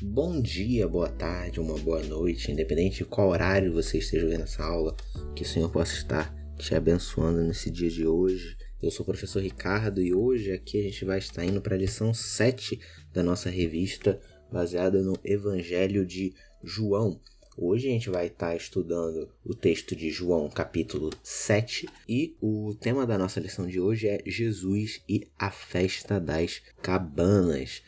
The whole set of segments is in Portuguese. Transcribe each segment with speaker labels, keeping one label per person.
Speaker 1: Bom dia, boa tarde, uma boa noite, independente de qual horário você esteja vendo essa aula, que o Senhor possa estar te abençoando nesse dia de hoje. Eu sou o professor Ricardo e hoje aqui a gente vai estar indo para a lição 7 da nossa revista, baseada no Evangelho de João. Hoje a gente vai estar estudando o texto de João, capítulo 7, e o tema da nossa lição de hoje é Jesus e a festa das cabanas.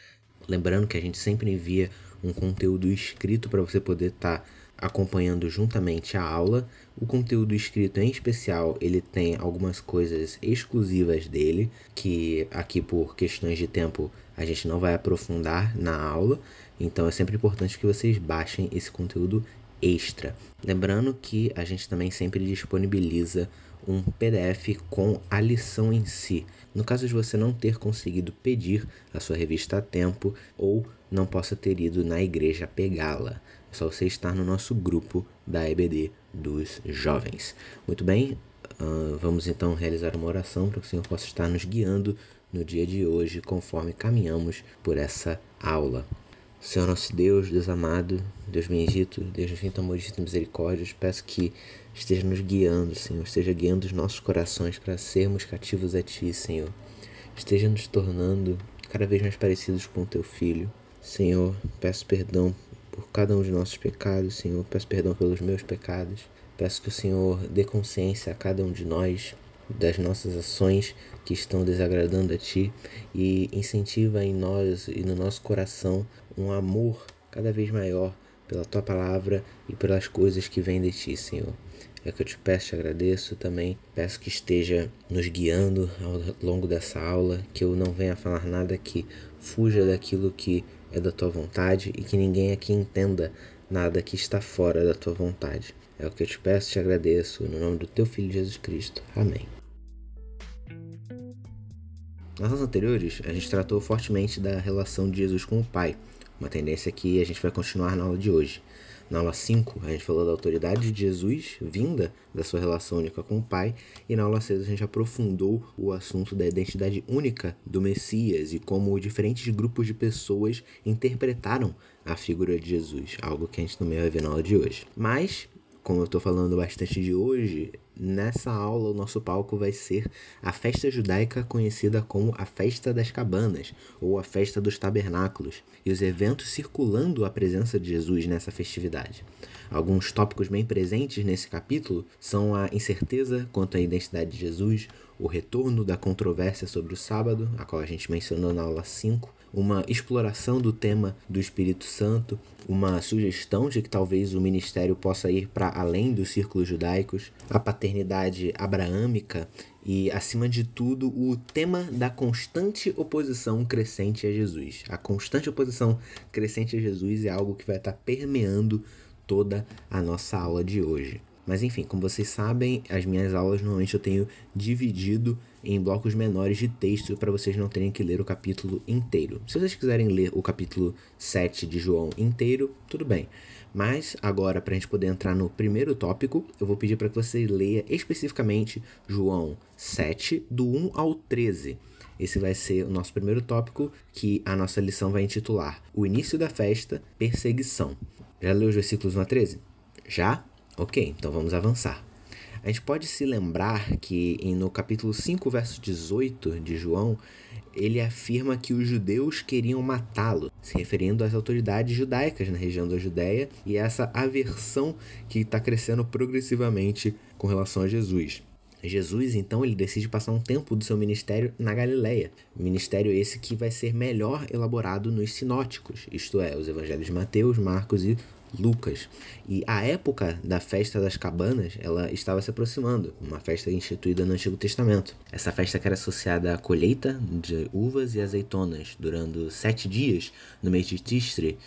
Speaker 1: Lembrando que a gente sempre envia um conteúdo escrito para você poder estar tá acompanhando juntamente a aula. O conteúdo escrito em especial, ele tem algumas coisas exclusivas dele, que aqui por questões de tempo a gente não vai aprofundar na aula. Então é sempre importante que vocês baixem esse conteúdo extra. Lembrando que a gente também sempre disponibiliza um PDF com a lição em si. No caso de você não ter conseguido pedir a sua revista a tempo ou não possa ter ido na igreja pegá-la, é só você estar no nosso grupo da EBD dos jovens. Muito bem, uh, vamos então realizar uma oração para que o Senhor possa estar nos guiando no dia de hoje conforme caminhamos por essa aula. Senhor nosso Deus, Deus amado, Deus bendito, Deus infinito amor e misericórdia, peço que esteja nos guiando, Senhor, esteja guiando os nossos corações para sermos cativos a Ti, Senhor. Esteja nos tornando cada vez mais parecidos com o Teu Filho. Senhor, peço perdão por cada um de nossos pecados, Senhor, peço perdão pelos meus pecados. Peço que o Senhor dê consciência a cada um de nós das nossas ações que estão desagradando a Ti e incentiva em nós e no nosso coração um amor cada vez maior pela Tua palavra e pelas coisas que vêm de Ti, Senhor. É que eu te peço, te agradeço também. Peço que esteja nos guiando ao longo dessa aula, que eu não venha falar nada que fuja daquilo que é da tua vontade e que ninguém aqui entenda nada que está fora da tua vontade. É o que eu te peço, te agradeço, no nome do teu filho Jesus Cristo. Amém. Nas aulas anteriores, a gente tratou fortemente da relação de Jesus com o Pai, uma tendência que a gente vai continuar na aula de hoje. Na aula 5, a gente falou da autoridade de Jesus, vinda da sua relação única com o Pai, e na aula 6 a gente aprofundou o assunto da identidade única do Messias e como diferentes grupos de pessoas interpretaram a figura de Jesus, algo que a gente também vai ver na aula de hoje. Mas como eu estou falando bastante de hoje, nessa aula o nosso palco vai ser a festa judaica conhecida como a Festa das Cabanas ou a Festa dos Tabernáculos e os eventos circulando a presença de Jesus nessa festividade. Alguns tópicos bem presentes nesse capítulo são a incerteza quanto à identidade de Jesus, o retorno da controvérsia sobre o sábado, a qual a gente mencionou na aula 5, uma exploração do tema do Espírito Santo, uma sugestão de que talvez o ministério possa ir para além dos círculos judaicos, a paternidade abraâmica e, acima de tudo, o tema da constante oposição crescente a Jesus. A constante oposição crescente a Jesus é algo que vai estar permeando toda a nossa aula de hoje. Mas enfim, como vocês sabem, as minhas aulas normalmente eu tenho dividido em blocos menores de texto para vocês não terem que ler o capítulo inteiro. Se vocês quiserem ler o capítulo 7 de João inteiro, tudo bem. Mas agora, para a gente poder entrar no primeiro tópico, eu vou pedir para que você leia especificamente João 7, do 1 ao 13. Esse vai ser o nosso primeiro tópico, que a nossa lição vai intitular O Início da Festa, Perseguição. Já leu os versículos 1 a 13? Já? Ok, então vamos avançar. A gente pode se lembrar que no capítulo 5, verso 18 de João, ele afirma que os judeus queriam matá-lo, se referindo às autoridades judaicas na região da Judéia e essa aversão que está crescendo progressivamente com relação a Jesus. Jesus, então, ele decide passar um tempo do seu ministério na Galileia. Ministério esse que vai ser melhor elaborado nos sinóticos, isto é, os evangelhos de Mateus, Marcos e Lucas. E a época da festa das cabanas, ela estava se aproximando, uma festa instituída no Antigo Testamento. Essa festa que era associada à colheita de uvas e azeitonas, durando sete dias no mês de Tistre,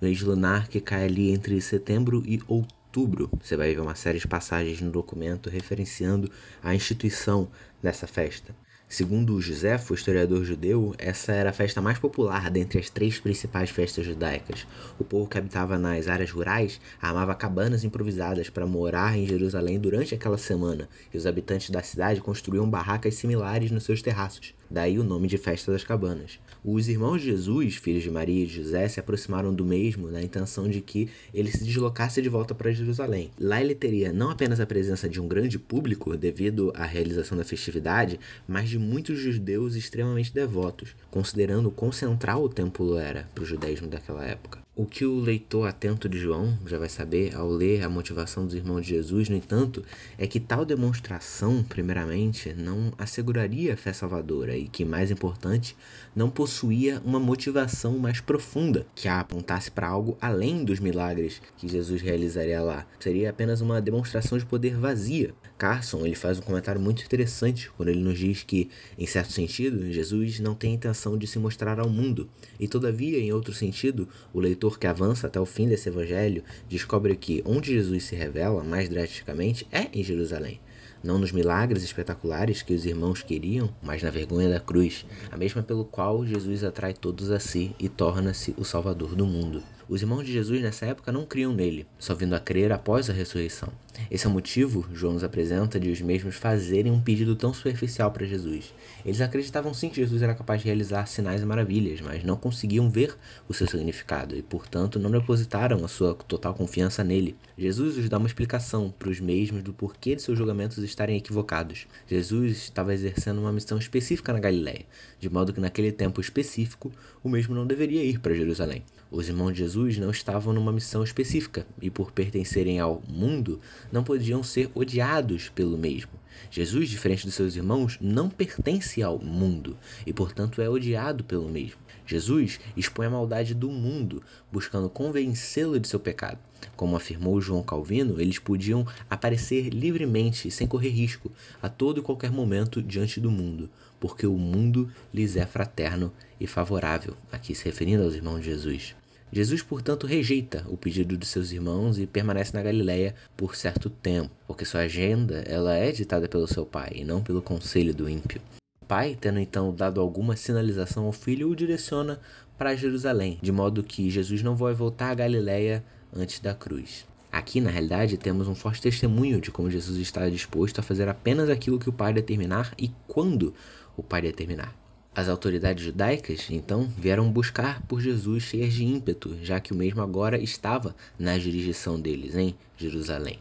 Speaker 1: mês lunar que cai ali entre setembro e outubro. Você vai ver uma série de passagens no documento referenciando a instituição dessa festa. Segundo Josefo, historiador judeu, essa era a festa mais popular dentre as três principais festas judaicas. O povo que habitava nas áreas rurais armava cabanas improvisadas para morar em Jerusalém durante aquela semana, e os habitantes da cidade construíam barracas similares nos seus terraços. Daí o nome de Festa das Cabanas. Os irmãos de Jesus, filhos de Maria e de José, se aproximaram do mesmo na intenção de que ele se deslocasse de volta para Jerusalém. Lá ele teria não apenas a presença de um grande público devido à realização da festividade, mas de muitos judeus extremamente devotos, considerando quão central o templo era para o judaísmo daquela época. O que o leitor atento de João já vai saber ao ler a motivação dos irmãos de Jesus, no entanto, é que tal demonstração, primeiramente, não asseguraria a fé salvadora e que, mais importante, não possuía uma motivação mais profunda que a apontasse para algo além dos milagres que Jesus realizaria lá. Seria apenas uma demonstração de poder vazia. Carson ele faz um comentário muito interessante quando ele nos diz que, em certo sentido, Jesus não tem intenção de se mostrar ao mundo, e todavia, em outro sentido, o leitor leitor que avança até o fim desse evangelho descobre que onde Jesus se revela mais drasticamente é em Jerusalém. Não nos milagres espetaculares que os irmãos queriam, mas na vergonha da cruz, a mesma pelo qual Jesus atrai todos a si e torna-se o Salvador do mundo. Os irmãos de Jesus nessa época não criam nele, só vindo a crer após a ressurreição. Esse é o motivo, João nos apresenta, de os mesmos fazerem um pedido tão superficial para Jesus. Eles acreditavam sim que Jesus era capaz de realizar sinais e maravilhas, mas não conseguiam ver o seu significado e, portanto, não depositaram a sua total confiança nele. Jesus os dá uma explicação para os mesmos do porquê de seus julgamentos estarem equivocados. Jesus estava exercendo uma missão específica na Galiléia, de modo que naquele tempo específico o mesmo não deveria ir para Jerusalém. Os irmãos de Jesus não estavam numa missão específica e, por pertencerem ao mundo, não podiam ser odiados pelo mesmo. Jesus, diferente de seus irmãos, não pertence ao mundo e, portanto, é odiado pelo mesmo. Jesus expõe a maldade do mundo, buscando convencê-lo de seu pecado. Como afirmou João Calvino, eles podiam aparecer livremente, sem correr risco, a todo e qualquer momento diante do mundo, porque o mundo lhes é fraterno e favorável, aqui se referindo aos irmãos de Jesus. Jesus, portanto, rejeita o pedido de seus irmãos e permanece na Galiléia por certo tempo, porque sua agenda ela é ditada pelo seu pai e não pelo conselho do ímpio. O pai, tendo então dado alguma sinalização ao filho, o direciona para Jerusalém, de modo que Jesus não vai voltar à Galiléia antes da cruz. Aqui, na realidade, temos um forte testemunho de como Jesus está disposto a fazer apenas aquilo que o Pai determinar e quando o Pai determinar. As autoridades judaicas, então, vieram buscar por Jesus cheias de ímpeto, já que o mesmo agora estava na jurisdição deles, em Jerusalém.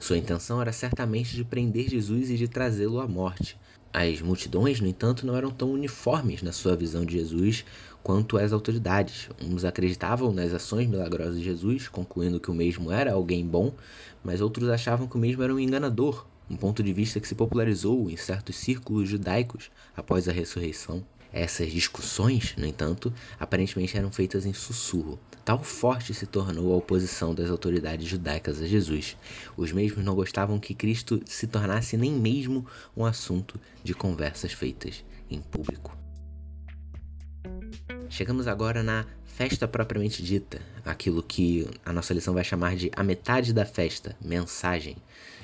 Speaker 1: Sua intenção era certamente de prender Jesus e de trazê-lo à morte. As multidões, no entanto, não eram tão uniformes na sua visão de Jesus quanto as autoridades. Uns acreditavam nas ações milagrosas de Jesus, concluindo que o mesmo era alguém bom, mas outros achavam que o mesmo era um enganador, um ponto de vista que se popularizou em certos círculos judaicos após a ressurreição. Essas discussões, no entanto, aparentemente eram feitas em sussurro. Tal forte se tornou a oposição das autoridades judaicas a Jesus. Os mesmos não gostavam que Cristo se tornasse nem mesmo um assunto de conversas feitas em público. Chegamos agora na festa propriamente dita, aquilo que a nossa lição vai chamar de a metade da festa, mensagem.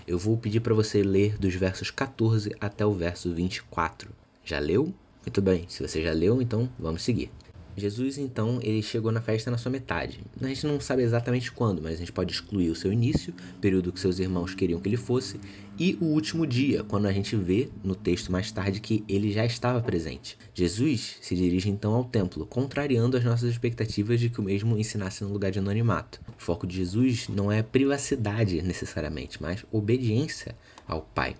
Speaker 1: Eu vou pedir para você ler dos versos 14 até o verso 24. Já leu? Muito bem, se você já leu, então vamos seguir. Jesus, então, ele chegou na festa na sua metade. A gente não sabe exatamente quando, mas a gente pode excluir o seu início, período que seus irmãos queriam que ele fosse, e o último dia, quando a gente vê no texto mais tarde que ele já estava presente. Jesus se dirige então ao templo, contrariando as nossas expectativas de que o mesmo ensinasse no lugar de anonimato. O foco de Jesus não é privacidade necessariamente, mas obediência ao Pai.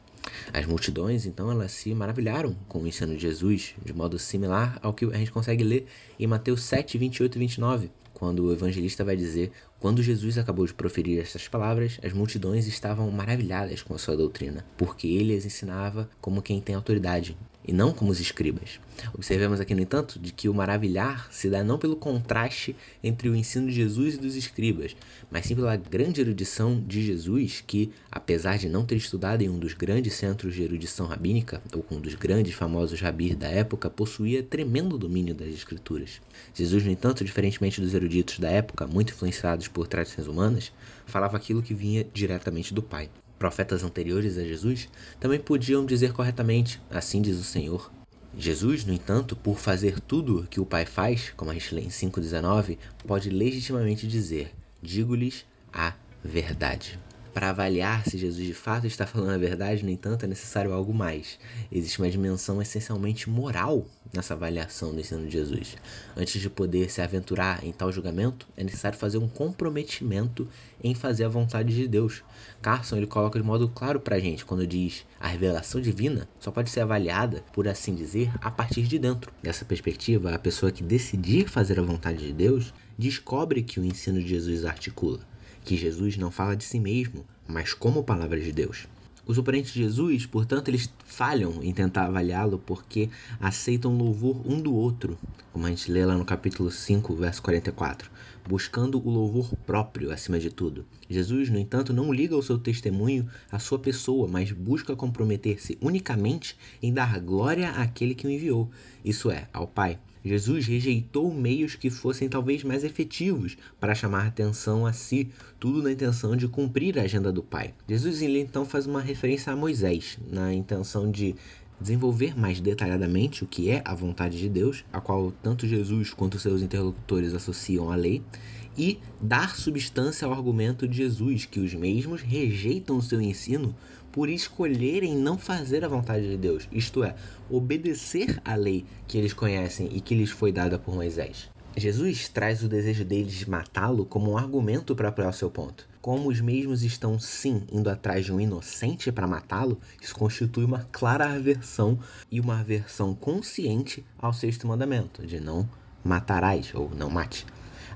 Speaker 1: As multidões, então, elas se maravilharam com o ensino de Jesus, de modo similar ao que a gente consegue ler em Mateus 7, 28 e 29, quando o evangelista vai dizer: Quando Jesus acabou de proferir estas palavras, as multidões estavam maravilhadas com a sua doutrina, porque ele as ensinava como quem tem autoridade, e não como os escribas. Observemos aqui, no entanto, de que o maravilhar se dá não pelo contraste entre o ensino de Jesus e dos escribas, mas sim pela grande erudição de Jesus, que, apesar de não ter estudado em um dos grandes centros de erudição rabínica, ou com um dos grandes famosos rabis da época, possuía tremendo domínio das escrituras. Jesus, no entanto, diferentemente dos eruditos da época, muito influenciados por tradições humanas, falava aquilo que vinha diretamente do Pai profetas anteriores a Jesus também podiam dizer corretamente: Assim diz o Senhor. Jesus, no entanto, por fazer tudo que o Pai faz, como a gente lê em 5,19, pode legitimamente dizer: Digo-lhes a verdade. Para avaliar se Jesus de fato está falando a verdade, no entanto, é necessário algo mais. Existe uma dimensão essencialmente moral nessa avaliação do ensino de Jesus. Antes de poder se aventurar em tal julgamento, é necessário fazer um comprometimento em fazer a vontade de Deus. Carson ele coloca de modo claro para a gente quando diz a revelação divina só pode ser avaliada, por assim dizer, a partir de dentro. Dessa perspectiva, a pessoa que decidir fazer a vontade de Deus descobre que o ensino de Jesus articula que Jesus não fala de si mesmo, mas como palavra de Deus. Os oponentes de Jesus, portanto, eles falham em tentar avaliá-lo porque aceitam louvor um do outro, como a gente lê lá no capítulo 5, verso 44, buscando o louvor próprio acima de tudo. Jesus, no entanto, não liga o seu testemunho à sua pessoa, mas busca comprometer-se unicamente em dar glória àquele que o enviou, isso é, ao Pai. Jesus rejeitou meios que fossem talvez mais efetivos para chamar atenção a si, tudo na intenção de cumprir a agenda do Pai. Jesus ele então faz uma referência a Moisés, na intenção de desenvolver mais detalhadamente o que é a vontade de Deus, a qual tanto Jesus quanto seus interlocutores associam à lei, e dar substância ao argumento de Jesus, que os mesmos rejeitam o seu ensino por escolherem não fazer a vontade de Deus, isto é, obedecer à lei que eles conhecem e que lhes foi dada por Moisés. Jesus traz o desejo deles de matá-lo como um argumento para apoiar o seu ponto. Como os mesmos estão sim indo atrás de um inocente para matá-lo, isso constitui uma clara aversão e uma aversão consciente ao sexto mandamento, de não matarás ou não mate.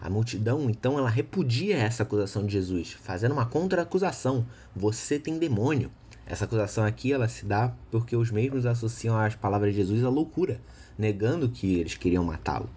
Speaker 1: A multidão, então, ela repudia essa acusação de Jesus, fazendo uma contra-acusação: você tem demônio. Essa acusação aqui ela se dá porque os mesmos associam as palavras de Jesus à loucura, negando que eles queriam matá-lo.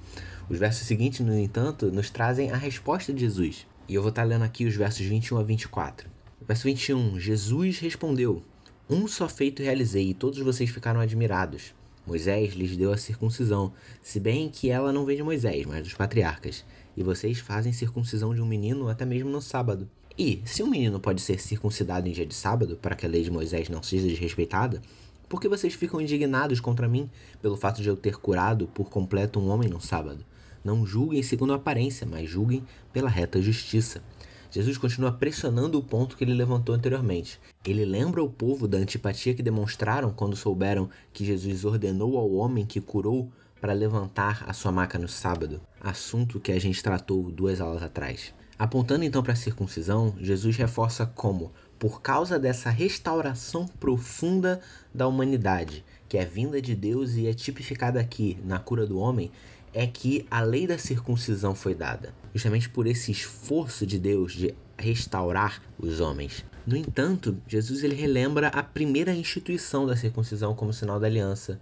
Speaker 1: Os versos seguintes, no entanto, nos trazem a resposta de Jesus. E eu vou estar lendo aqui os versos 21 a 24. Verso 21: Jesus respondeu: Um só feito realizei, e todos vocês ficaram admirados. Moisés lhes deu a circuncisão, se bem que ela não vem de Moisés, mas dos patriarcas. E vocês fazem circuncisão de um menino até mesmo no sábado. E, se um menino pode ser circuncidado em dia de sábado, para que a lei de Moisés não seja desrespeitada, por que vocês ficam indignados contra mim pelo fato de eu ter curado por completo um homem no sábado? Não julguem segundo a aparência, mas julguem pela reta justiça. Jesus continua pressionando o ponto que ele levantou anteriormente. Ele lembra o povo da antipatia que demonstraram quando souberam que Jesus ordenou ao homem que curou para levantar a sua maca no sábado, assunto que a gente tratou duas aulas atrás. Apontando então para a circuncisão, Jesus reforça como, por causa dessa restauração profunda da humanidade, que é vinda de Deus e é tipificada aqui na cura do homem, é que a lei da circuncisão foi dada, justamente por esse esforço de Deus de restaurar os homens. No entanto, Jesus ele relembra a primeira instituição da circuncisão como sinal da aliança,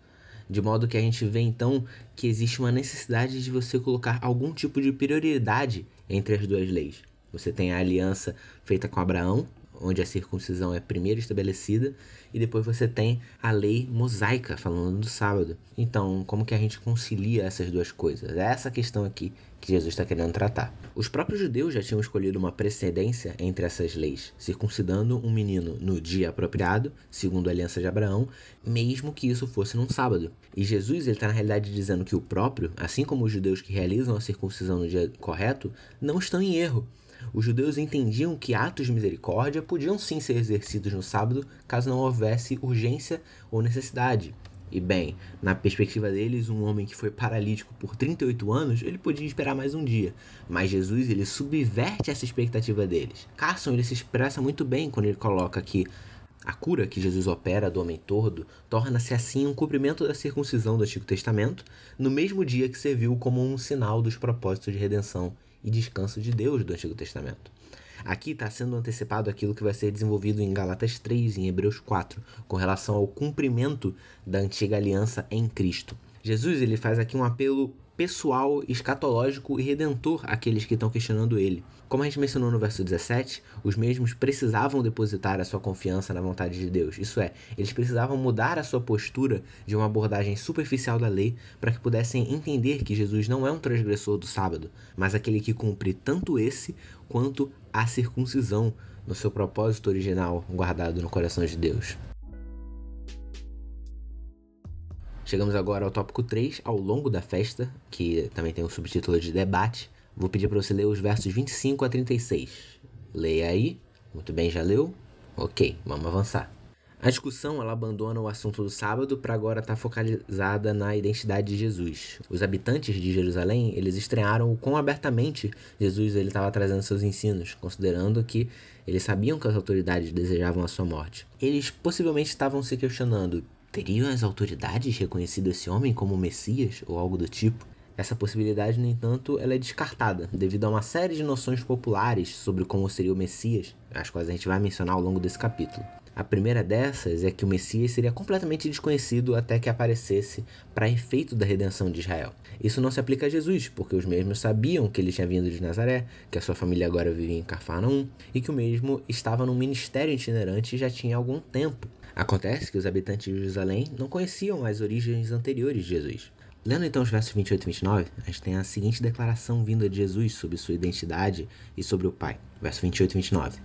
Speaker 1: de modo que a gente vê então que existe uma necessidade de você colocar algum tipo de prioridade entre as duas leis. Você tem a aliança feita com Abraão, onde a circuncisão é primeiro estabelecida, e depois você tem a lei mosaica, falando do sábado. Então, como que a gente concilia essas duas coisas? É essa questão aqui que Jesus está querendo tratar. Os próprios judeus já tinham escolhido uma precedência entre essas leis, circuncidando um menino no dia apropriado, segundo a aliança de Abraão, mesmo que isso fosse num sábado. E Jesus está na realidade dizendo que o próprio, assim como os judeus que realizam a circuncisão no dia correto, não estão em erro os judeus entendiam que atos de misericórdia podiam sim ser exercidos no sábado caso não houvesse urgência ou necessidade. E bem, na perspectiva deles, um homem que foi paralítico por 38 anos, ele podia esperar mais um dia. Mas Jesus, ele subverte essa expectativa deles. Carson, ele se expressa muito bem quando ele coloca que a cura que Jesus opera do homem tordo torna-se assim um cumprimento da circuncisão do Antigo Testamento, no mesmo dia que serviu como um sinal dos propósitos de redenção e descanso de Deus do Antigo Testamento. Aqui está sendo antecipado aquilo que vai ser desenvolvido em Galatas 3 e em Hebreus 4, com relação ao cumprimento da antiga aliança em Cristo. Jesus ele faz aqui um apelo pessoal, escatológico e redentor àqueles que estão questionando ele. Como a gente mencionou no verso 17, os mesmos precisavam depositar a sua confiança na vontade de Deus. Isso é, eles precisavam mudar a sua postura de uma abordagem superficial da lei para que pudessem entender que Jesus não é um transgressor do sábado, mas aquele que cumpre tanto esse quanto a circuncisão no seu propósito original guardado no coração de Deus. Chegamos agora ao tópico 3, ao longo da festa, que também tem o subtítulo de debate. Vou pedir para você ler os versos 25 a 36. Leia aí, Muito bem, já leu? Ok, vamos avançar. A discussão ela abandona o assunto do sábado para agora estar tá focalizada na identidade de Jesus. Os habitantes de Jerusalém eles estranharam o quão abertamente Jesus ele estava trazendo seus ensinos, considerando que eles sabiam que as autoridades desejavam a sua morte. Eles possivelmente estavam se questionando: teriam as autoridades reconhecido esse homem como Messias ou algo do tipo? Essa possibilidade, no entanto, ela é descartada devido a uma série de noções populares sobre como seria o Messias, as quais a gente vai mencionar ao longo desse capítulo. A primeira dessas é que o Messias seria completamente desconhecido até que aparecesse para efeito da redenção de Israel. Isso não se aplica a Jesus, porque os mesmos sabiam que ele tinha vindo de Nazaré, que a sua família agora vivia em Cafarnaum e que o mesmo estava num ministério itinerante já tinha algum tempo. Acontece que os habitantes de Jerusalém não conheciam as origens anteriores de Jesus. Lendo então os versos 28 e 29, a gente tem a seguinte declaração vinda de Jesus sobre sua identidade e sobre o Pai. Verso 28 e 29.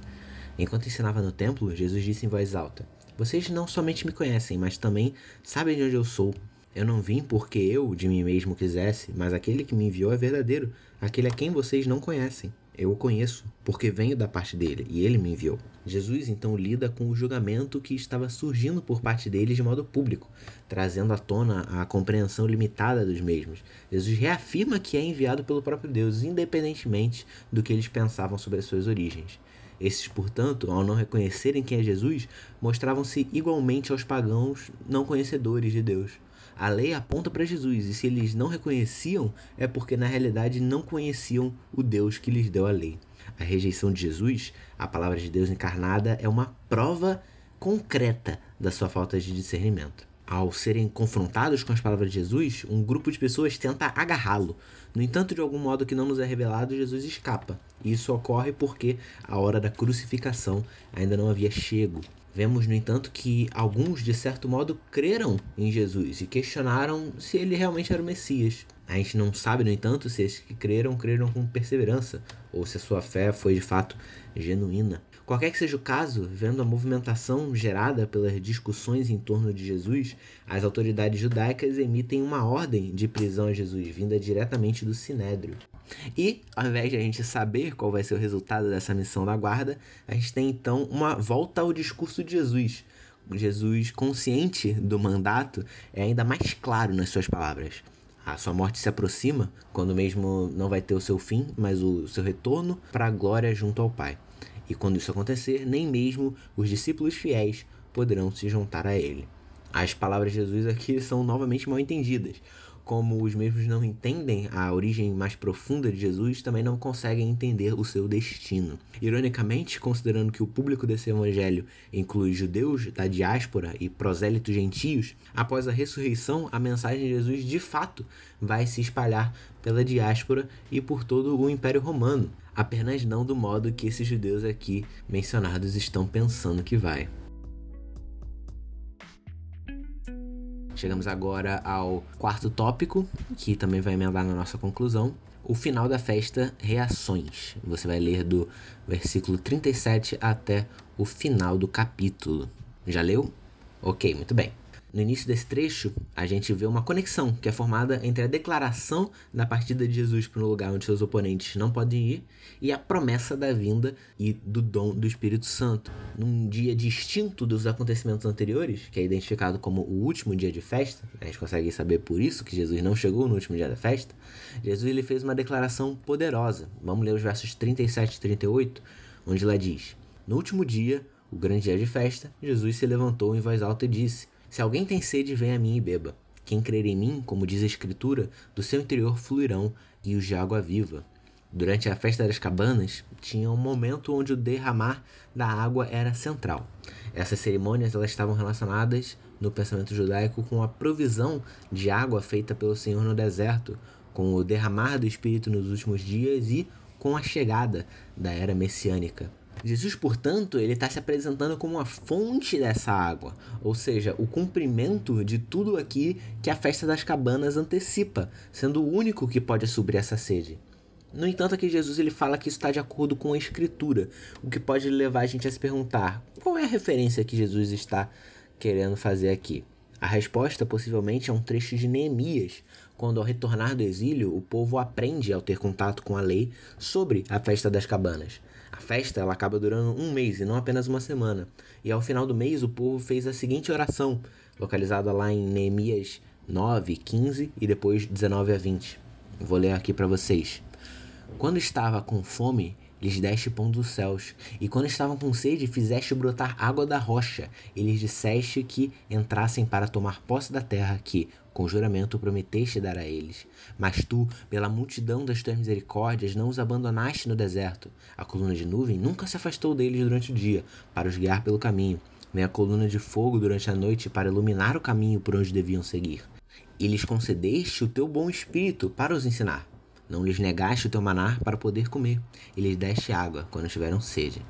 Speaker 1: Enquanto ensinava no templo, Jesus disse em voz alta: Vocês não somente me conhecem, mas também sabem de onde eu sou. Eu não vim porque eu de mim mesmo quisesse, mas aquele que me enviou é verdadeiro, aquele a quem vocês não conhecem. Eu o conheço, porque venho da parte dele, e ele me enviou. Jesus então lida com o julgamento que estava surgindo por parte deles de modo público, trazendo à tona a compreensão limitada dos mesmos. Jesus reafirma que é enviado pelo próprio Deus, independentemente do que eles pensavam sobre as suas origens. Esses, portanto, ao não reconhecerem quem é Jesus, mostravam-se igualmente aos pagãos não conhecedores de Deus. A lei aponta para Jesus, e se eles não reconheciam, é porque na realidade não conheciam o Deus que lhes deu a lei. A rejeição de Jesus, a palavra de Deus encarnada, é uma prova concreta da sua falta de discernimento. Ao serem confrontados com as palavras de Jesus, um grupo de pessoas tenta agarrá-lo. No entanto, de algum modo que não nos é revelado, Jesus escapa. E isso ocorre porque a hora da crucificação ainda não havia chego. Vemos, no entanto, que alguns, de certo modo, creram em Jesus e questionaram se ele realmente era o Messias. A gente não sabe, no entanto, se esses que creram, creram com perseverança, ou se a sua fé foi de fato genuína. Qualquer que seja o caso, vendo a movimentação gerada pelas discussões em torno de Jesus, as autoridades judaicas emitem uma ordem de prisão a Jesus, vinda diretamente do Sinédrio. E, ao invés de a gente saber qual vai ser o resultado dessa missão da guarda, a gente tem então uma volta ao discurso de Jesus. Jesus, consciente do mandato, é ainda mais claro nas suas palavras. A sua morte se aproxima, quando mesmo não vai ter o seu fim, mas o seu retorno para a glória junto ao Pai. E quando isso acontecer, nem mesmo os discípulos fiéis poderão se juntar a ele. As palavras de Jesus aqui são novamente mal entendidas. Como os mesmos não entendem a origem mais profunda de Jesus, também não conseguem entender o seu destino. Ironicamente, considerando que o público desse evangelho inclui judeus da diáspora e prosélitos gentios, após a ressurreição, a mensagem de Jesus de fato vai se espalhar pela diáspora e por todo o Império Romano apenas não do modo que esses judeus aqui mencionados estão pensando que vai. Chegamos agora ao quarto tópico, que também vai emendar na nossa conclusão. O final da festa, reações. Você vai ler do versículo 37 até o final do capítulo. Já leu? Ok, muito bem. No início desse trecho, a gente vê uma conexão que é formada entre a declaração da partida de Jesus para um lugar onde seus oponentes não podem ir e a promessa da vinda e do dom do Espírito Santo. Num dia distinto dos acontecimentos anteriores, que é identificado como o último dia de festa, a gente consegue saber por isso que Jesus não chegou no último dia da festa, Jesus ele fez uma declaração poderosa. Vamos ler os versos 37 e 38, onde lá diz: No último dia, o grande dia de festa, Jesus se levantou em voz alta e disse: se alguém tem sede, venha a mim e beba. Quem crer em mim, como diz a Escritura, do seu interior fluirão rios de água viva. Durante a festa das cabanas, tinha um momento onde o derramar da água era central. Essas cerimônias elas estavam relacionadas no pensamento judaico com a provisão de água feita pelo Senhor no deserto, com o derramar do Espírito nos últimos dias e com a chegada da era messiânica. Jesus, portanto, ele está se apresentando como a fonte dessa água, ou seja, o cumprimento de tudo aqui que a festa das cabanas antecipa, sendo o único que pode suprir essa sede. No entanto, aqui Jesus ele fala que isso está de acordo com a Escritura, o que pode levar a gente a se perguntar qual é a referência que Jesus está querendo fazer aqui. A resposta possivelmente é um trecho de Neemias, quando ao retornar do exílio o povo aprende ao ter contato com a lei sobre a festa das cabanas. A festa ela acaba durando um mês e não apenas uma semana. E ao final do mês o povo fez a seguinte oração, localizada lá em Neemias 9, 15 e depois 19 a 20. Vou ler aqui para vocês. Quando estava com fome, lhes deste pão dos céus, e quando estavam com sede, fizeste brotar água da rocha, e lhes disseste que entrassem para tomar posse da terra que, com juramento, prometeste dar a eles. Mas tu, pela multidão das tuas misericórdias, não os abandonaste no deserto. A coluna de nuvem nunca se afastou deles durante o dia, para os guiar pelo caminho, nem a coluna de fogo durante a noite, para iluminar o caminho por onde deviam seguir. E lhes concedeste o teu bom espírito para os ensinar não lhes negaste o teu maná para poder comer, e lhes deste água quando tiveram sede.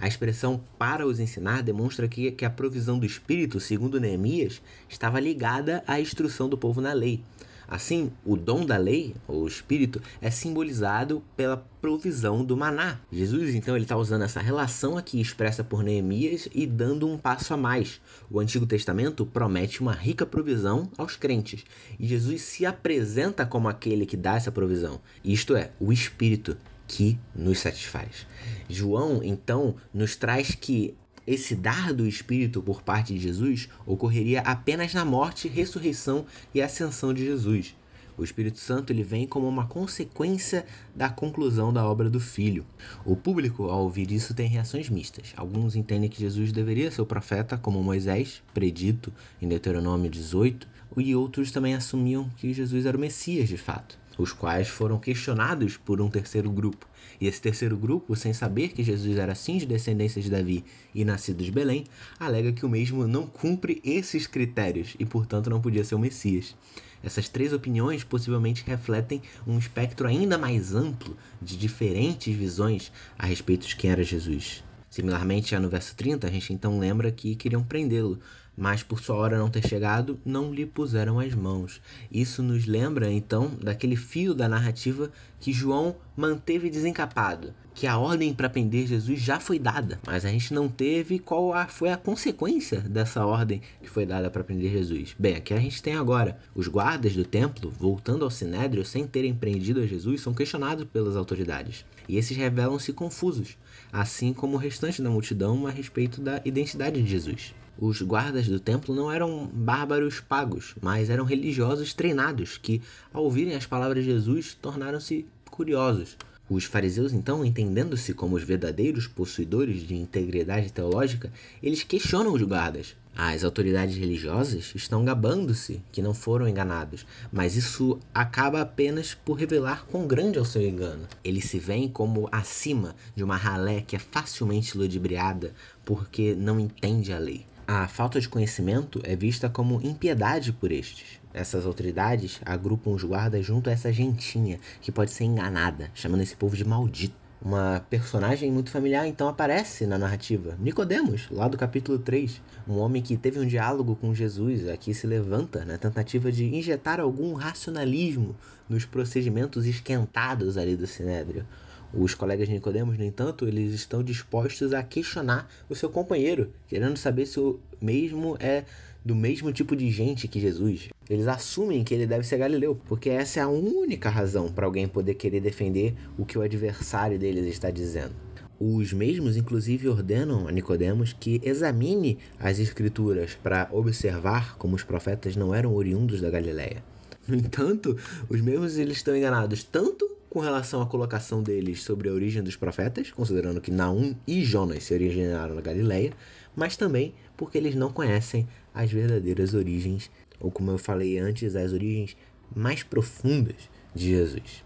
Speaker 1: A expressão para os ensinar demonstra que, que a provisão do Espírito, segundo Neemias, estava ligada à instrução do povo na lei. Assim, o dom da lei, ou espírito, é simbolizado pela provisão do maná. Jesus, então, ele está usando essa relação aqui expressa por Neemias e dando um passo a mais. O Antigo Testamento promete uma rica provisão aos crentes e Jesus se apresenta como aquele que dá essa provisão. Isto é, o Espírito que nos satisfaz. João, então, nos traz que esse dar do Espírito por parte de Jesus ocorreria apenas na morte, ressurreição e ascensão de Jesus. O Espírito Santo ele vem como uma consequência da conclusão da obra do Filho. O público, ao ouvir isso, tem reações mistas. Alguns entendem que Jesus deveria ser o profeta, como Moisés, predito em Deuteronômio 18, e outros também assumiam que Jesus era o Messias de fato os quais foram questionados por um terceiro grupo. E esse terceiro grupo, sem saber que Jesus era sim de descendência de Davi e nascido de Belém, alega que o mesmo não cumpre esses critérios e, portanto, não podia ser o Messias. Essas três opiniões possivelmente refletem um espectro ainda mais amplo de diferentes visões a respeito de quem era Jesus. Similarmente, já no verso 30, a gente então lembra que queriam prendê-lo, mas por sua hora não ter chegado, não lhe puseram as mãos. Isso nos lembra então daquele fio da narrativa que João manteve desencapado, que a ordem para prender Jesus já foi dada, mas a gente não teve qual a, foi a consequência dessa ordem que foi dada para prender Jesus. Bem, aqui a gente tem agora os guardas do templo, voltando ao sinédrio sem terem prendido a Jesus, são questionados pelas autoridades, e esses revelam-se confusos, assim como o restante da multidão a respeito da identidade de Jesus. Os guardas do templo não eram bárbaros pagos, mas eram religiosos treinados que, ao ouvirem as palavras de Jesus, tornaram-se curiosos. Os fariseus, então, entendendo-se como os verdadeiros possuidores de integridade teológica, eles questionam os guardas. As autoridades religiosas estão gabando-se que não foram enganados, mas isso acaba apenas por revelar quão grande é o seu engano. Eles se veem como acima de uma ralé que é facilmente ludibriada porque não entende a lei. A falta de conhecimento é vista como impiedade por estes. Essas autoridades agrupam os guardas junto a essa gentinha que pode ser enganada, chamando esse povo de maldito. Uma personagem muito familiar então aparece na narrativa, Nicodemos, lá do capítulo 3, um homem que teve um diálogo com Jesus, aqui se levanta na tentativa de injetar algum racionalismo nos procedimentos esquentados ali do Sinédrio. Os colegas de Nicodemos, no entanto, eles estão dispostos a questionar o seu companheiro, querendo saber se o mesmo é do mesmo tipo de gente que Jesus. Eles assumem que ele deve ser Galileu, porque essa é a única razão para alguém poder querer defender o que o adversário deles está dizendo. Os mesmos, inclusive, ordenam a Nicodemos que examine as escrituras para observar como os profetas não eram oriundos da Galileia. No entanto, os mesmos eles estão enganados tanto com relação à colocação deles sobre a origem dos profetas, considerando que Naum e Jonas se originaram na Galileia, mas também porque eles não conhecem as verdadeiras origens, ou como eu falei antes, as origens mais profundas de Jesus.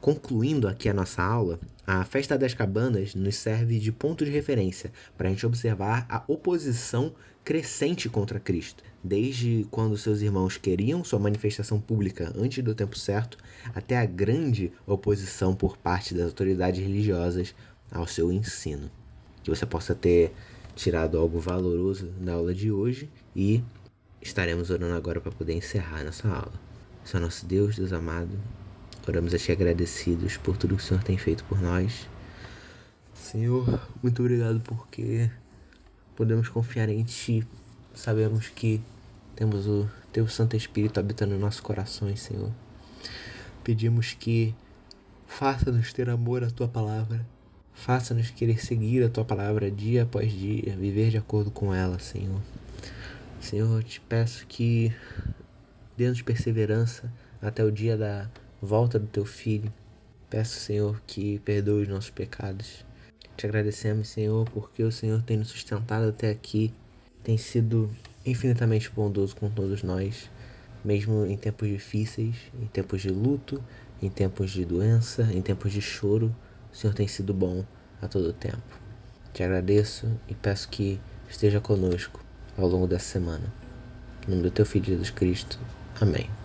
Speaker 1: Concluindo aqui a nossa aula, a festa das cabanas nos serve de ponto de referência para a gente observar a oposição crescente contra Cristo, desde quando seus irmãos queriam sua manifestação pública antes do tempo certo, até a grande oposição por parte das autoridades religiosas ao seu ensino. Que você possa ter tirado algo valoroso da aula de hoje e estaremos orando agora para poder encerrar nossa aula. Senhor nosso Deus, Deus amado, oramos a Ti agradecidos por tudo que o Senhor tem feito por nós. Senhor, muito obrigado porque podemos confiar em Ti. Sabemos que temos o Teu Santo Espírito habitando em nossos corações, Senhor. Pedimos que faça-nos ter amor à Tua palavra. Faça-nos querer seguir a tua palavra dia após dia, viver de acordo com ela, Senhor. Senhor, eu te peço que dê-nos perseverança até o dia da volta do teu filho. Peço, Senhor, que perdoe os nossos pecados. Te agradecemos, Senhor, porque o Senhor tem nos sustentado até aqui, tem sido infinitamente bondoso com todos nós, mesmo em tempos difíceis, em tempos de luto, em tempos de doença, em tempos de choro. O Senhor tem sido bom a todo tempo. Te agradeço e peço que esteja conosco ao longo dessa semana. Em nome do teu Filho Jesus Cristo. Amém.